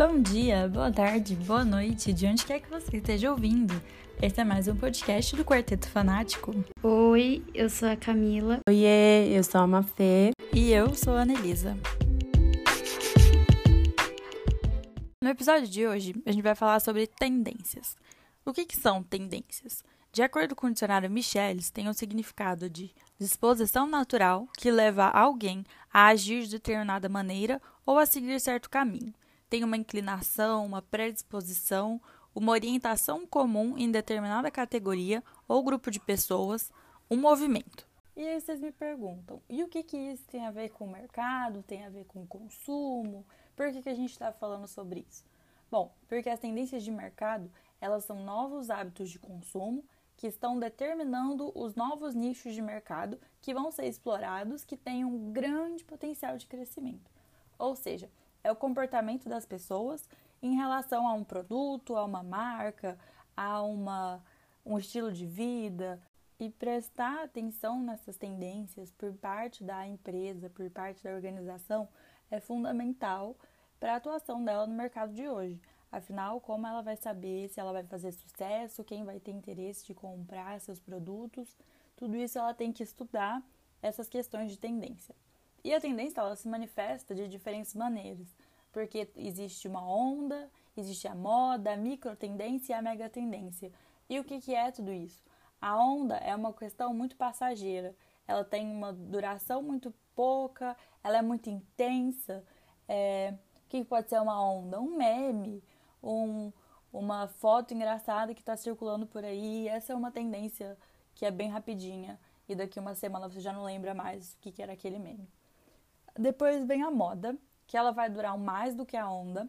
Bom dia, boa tarde, boa noite, de onde quer que você esteja ouvindo. Esse é mais um podcast do Quarteto Fanático. Oi, eu sou a Camila. Oiê, eu sou a Mafê. E eu sou a Anelisa. No episódio de hoje, a gente vai falar sobre tendências. O que, que são tendências? De acordo com o dicionário Michelis, tem o um significado de disposição natural que leva alguém a agir de determinada maneira ou a seguir certo caminho. Tem uma inclinação, uma predisposição, uma orientação comum em determinada categoria ou grupo de pessoas, um movimento. E aí vocês me perguntam, e o que, que isso tem a ver com o mercado, tem a ver com o consumo? Por que, que a gente está falando sobre isso? Bom, porque as tendências de mercado, elas são novos hábitos de consumo que estão determinando os novos nichos de mercado que vão ser explorados, que têm um grande potencial de crescimento. Ou seja, é o comportamento das pessoas em relação a um produto, a uma marca, a uma, um estilo de vida. E prestar atenção nessas tendências por parte da empresa, por parte da organização, é fundamental para a atuação dela no mercado de hoje. Afinal, como ela vai saber se ela vai fazer sucesso, quem vai ter interesse de comprar seus produtos, tudo isso ela tem que estudar essas questões de tendência. E a tendência ela se manifesta de diferentes maneiras, porque existe uma onda, existe a moda, a micro tendência e a mega tendência. E o que, que é tudo isso? A onda é uma questão muito passageira, ela tem uma duração muito pouca, ela é muito intensa. É, o que pode ser uma onda? Um meme, um, uma foto engraçada que está circulando por aí. Essa é uma tendência que é bem rapidinha e daqui uma semana você já não lembra mais o que, que era aquele meme. Depois vem a moda, que ela vai durar mais do que a onda.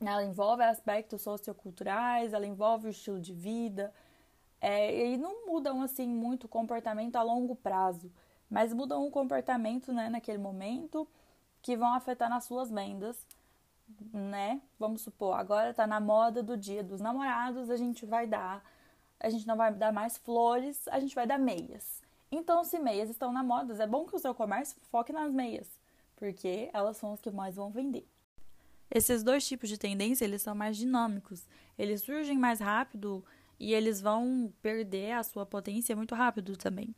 Ela envolve aspectos socioculturais, ela envolve o estilo de vida, é, e não mudam assim muito o comportamento a longo prazo, mas mudam o comportamento né, naquele momento que vão afetar nas suas vendas, né? Vamos supor, agora tá na moda do dia dos namorados, a gente vai dar, a gente não vai dar mais flores, a gente vai dar meias. Então, se meias estão na moda, é bom que o seu comércio foque nas meias, porque elas são as que mais vão vender. Esses dois tipos de tendência, eles são mais dinâmicos. Eles surgem mais rápido e eles vão perder a sua potência muito rápido também.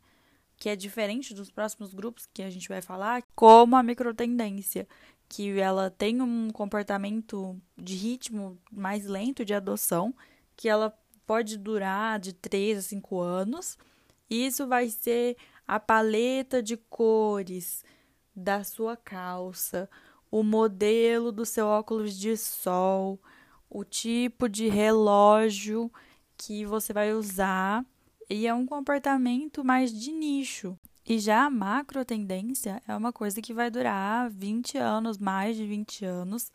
Que é diferente dos próximos grupos que a gente vai falar, como a microtendência, que ela tem um comportamento de ritmo mais lento de adoção, que ela pode durar de 3 a 5 anos isso vai ser a paleta de cores da sua calça, o modelo do seu óculos de sol, o tipo de relógio que você vai usar e é um comportamento mais de nicho. E já a macro tendência é uma coisa que vai durar 20 anos, mais de 20 anos.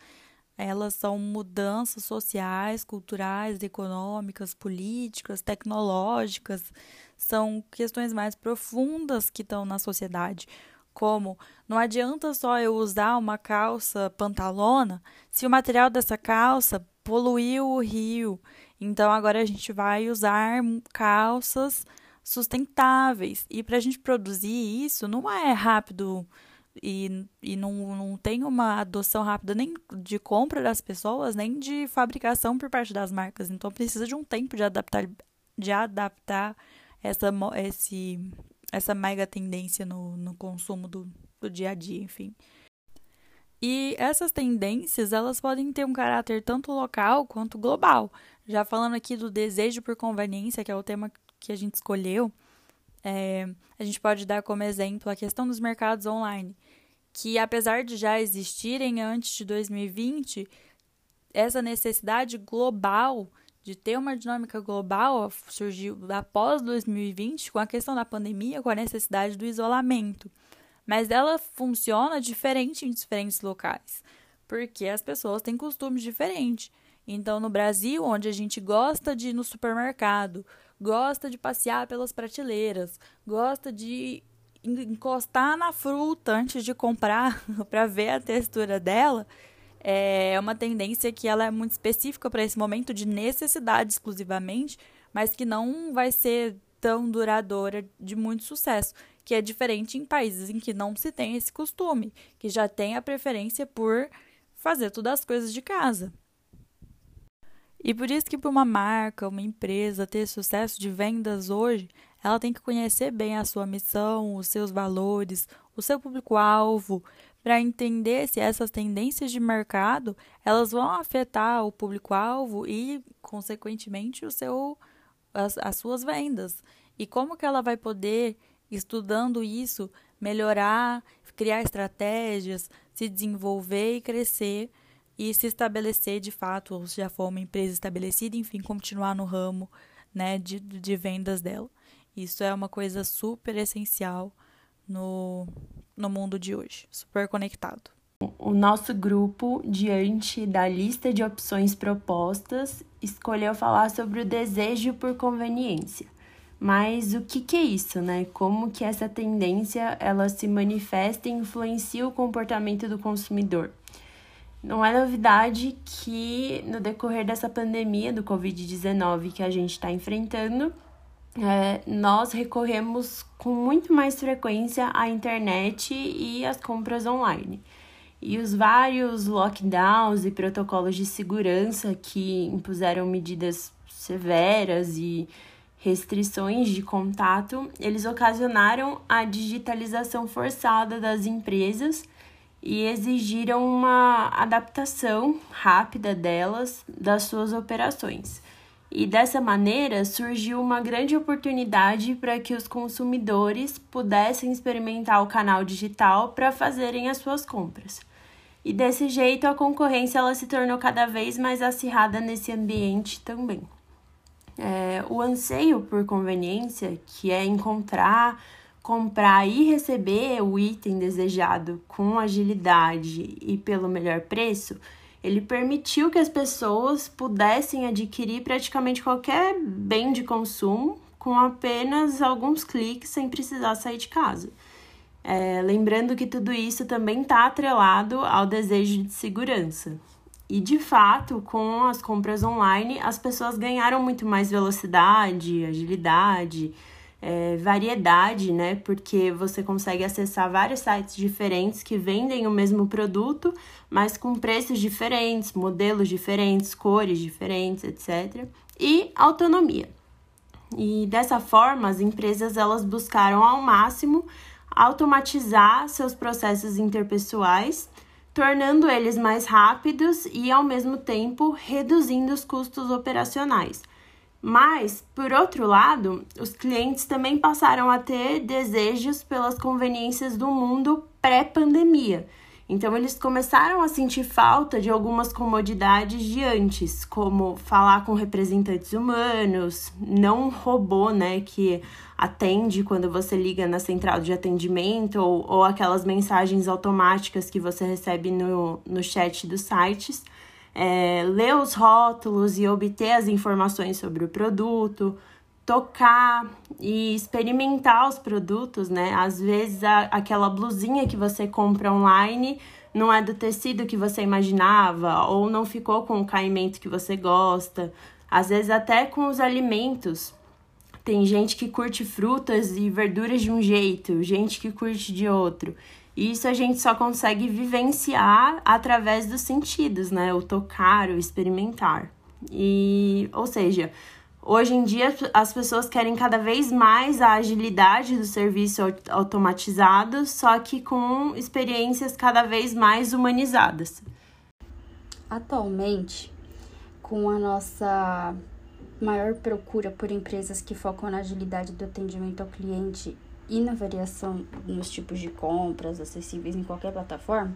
Elas são mudanças sociais, culturais, econômicas, políticas, tecnológicas são questões mais profundas que estão na sociedade. Como não adianta só eu usar uma calça pantalona se o material dessa calça poluiu o rio. Então agora a gente vai usar calças sustentáveis. E para a gente produzir isso não é rápido e, e não, não tem uma adoção rápida nem de compra das pessoas, nem de fabricação por parte das marcas. Então precisa de um tempo de adaptar, de adaptar essa, esse, essa mega tendência no, no consumo do, do dia a dia, enfim. E essas tendências, elas podem ter um caráter tanto local quanto global. Já falando aqui do desejo por conveniência, que é o tema que a gente escolheu, é, a gente pode dar como exemplo a questão dos mercados online, que apesar de já existirem antes de 2020, essa necessidade global de ter uma dinâmica global surgiu após 2020 com a questão da pandemia, com a necessidade do isolamento. Mas ela funciona diferente em diferentes locais, porque as pessoas têm costumes diferentes. Então, no Brasil, onde a gente gosta de ir no supermercado, gosta de passear pelas prateleiras, gosta de encostar na fruta antes de comprar para ver a textura dela, é uma tendência que ela é muito específica para esse momento de necessidade exclusivamente, mas que não vai ser tão duradoura de muito sucesso, que é diferente em países em que não se tem esse costume, que já tem a preferência por fazer todas as coisas de casa. E por isso que para uma marca, uma empresa ter sucesso de vendas hoje, ela tem que conhecer bem a sua missão, os seus valores, o seu público-alvo, para entender se essas tendências de mercado elas vão afetar o público-alvo e, consequentemente, o seu, as, as suas vendas. E como que ela vai poder, estudando isso, melhorar, criar estratégias, se desenvolver e crescer e se estabelecer de fato, ou já for uma empresa estabelecida, enfim, continuar no ramo né, de, de vendas dela. Isso é uma coisa super essencial no, no mundo de hoje, super conectado. O nosso grupo, diante da lista de opções propostas, escolheu falar sobre o desejo por conveniência. Mas o que, que é isso, né? Como que essa tendência ela se manifesta e influencia o comportamento do consumidor? Não é novidade que no decorrer dessa pandemia do Covid-19 que a gente está enfrentando, é, nós recorremos com muito mais frequência à internet e às compras online. E os vários lockdowns e protocolos de segurança que impuseram medidas severas e restrições de contato, eles ocasionaram a digitalização forçada das empresas e exigiram uma adaptação rápida delas das suas operações. E dessa maneira surgiu uma grande oportunidade para que os consumidores pudessem experimentar o canal digital para fazerem as suas compras. E desse jeito a concorrência ela se tornou cada vez mais acirrada nesse ambiente também. É, o anseio por conveniência, que é encontrar, comprar e receber o item desejado com agilidade e pelo melhor preço, ele permitiu que as pessoas pudessem adquirir praticamente qualquer bem de consumo com apenas alguns cliques sem precisar sair de casa. É, lembrando que tudo isso também está atrelado ao desejo de segurança. E de fato, com as compras online, as pessoas ganharam muito mais velocidade, agilidade, é, variedade, né? Porque você consegue acessar vários sites diferentes que vendem o mesmo produto, mas com preços diferentes, modelos diferentes, cores diferentes, etc. E autonomia. E dessa forma, as empresas elas buscaram ao máximo automatizar seus processos interpessoais, tornando eles mais rápidos e ao mesmo tempo reduzindo os custos operacionais mas, por outro lado, os clientes também passaram a ter desejos pelas conveniências do mundo pré-pandemia. Então, eles começaram a sentir falta de algumas comodidades de antes, como falar com representantes humanos, não um robô, né, que atende quando você liga na central de atendimento, ou, ou aquelas mensagens automáticas que você recebe no, no chat dos sites é, ler os rótulos e obter as informações sobre o produto, tocar e experimentar os produtos, né? Às vezes a, aquela blusinha que você compra online não é do tecido que você imaginava ou não ficou com o caimento que você gosta. Às vezes até com os alimentos. Tem gente que curte frutas e verduras de um jeito, gente que curte de outro. Isso a gente só consegue vivenciar através dos sentidos, né? O tocar, o experimentar. E, ou seja, hoje em dia as pessoas querem cada vez mais a agilidade do serviço automatizado, só que com experiências cada vez mais humanizadas. Atualmente, com a nossa maior procura por empresas que focam na agilidade do atendimento ao cliente e na variação nos tipos de compras acessíveis em qualquer plataforma,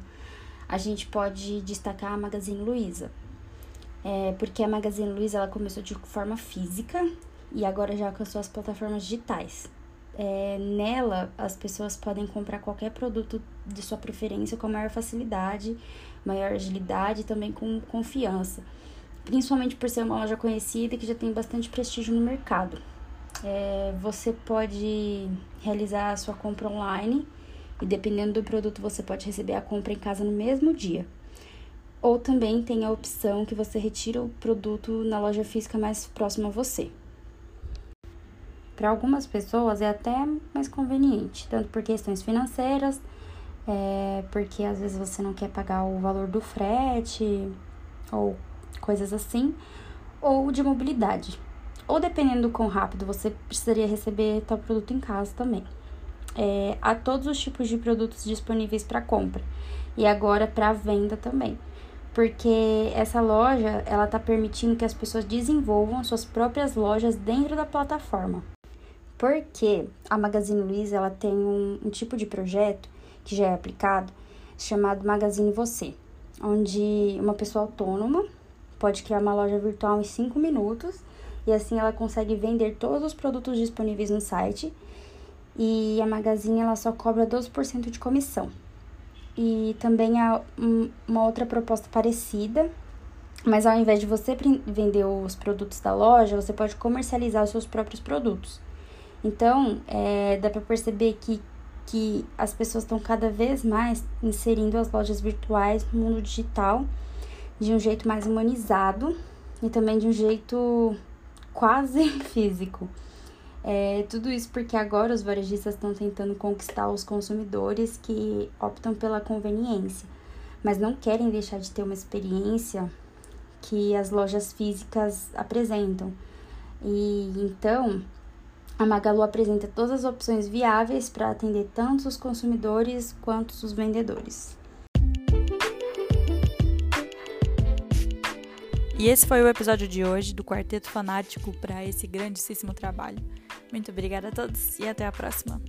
a gente pode destacar a Magazine Luiza. É, porque a Magazine Luiza ela começou de forma física e agora já alcançou as plataformas digitais. É, nela, as pessoas podem comprar qualquer produto de sua preferência com maior facilidade, maior agilidade e também com confiança. Principalmente por ser uma loja conhecida que já tem bastante prestígio no mercado é, você pode realizar a sua compra online e dependendo do produto você pode receber a compra em casa no mesmo dia. Ou também tem a opção que você retira o produto na loja física mais próxima a você. Para algumas pessoas é até mais conveniente, tanto por questões financeiras, é, porque às vezes você não quer pagar o valor do frete ou coisas assim, ou de mobilidade. Ou dependendo do quão rápido você precisaria receber tal produto em casa também. É, há todos os tipos de produtos disponíveis para compra e agora para venda também porque essa loja ela está permitindo que as pessoas desenvolvam suas próprias lojas dentro da plataforma. Porque a Magazine Luiza ela tem um, um tipo de projeto que já é aplicado chamado Magazine Você, onde uma pessoa autônoma pode criar uma loja virtual em 5 minutos e assim ela consegue vender todos os produtos disponíveis no site e a Magazine ela só cobra 12% de comissão. E também há uma outra proposta parecida, mas ao invés de você vender os produtos da loja, você pode comercializar os seus próprios produtos. Então, é, dá para perceber que, que as pessoas estão cada vez mais inserindo as lojas virtuais no mundo digital de um jeito mais humanizado e também de um jeito quase físico. É, tudo isso porque agora os varejistas estão tentando conquistar os consumidores que optam pela conveniência, mas não querem deixar de ter uma experiência que as lojas físicas apresentam. E então a Magalu apresenta todas as opções viáveis para atender tanto os consumidores quanto os vendedores. E esse foi o episódio de hoje do Quarteto Fanático para esse grandíssimo trabalho. Muito obrigada a todos e até a próxima.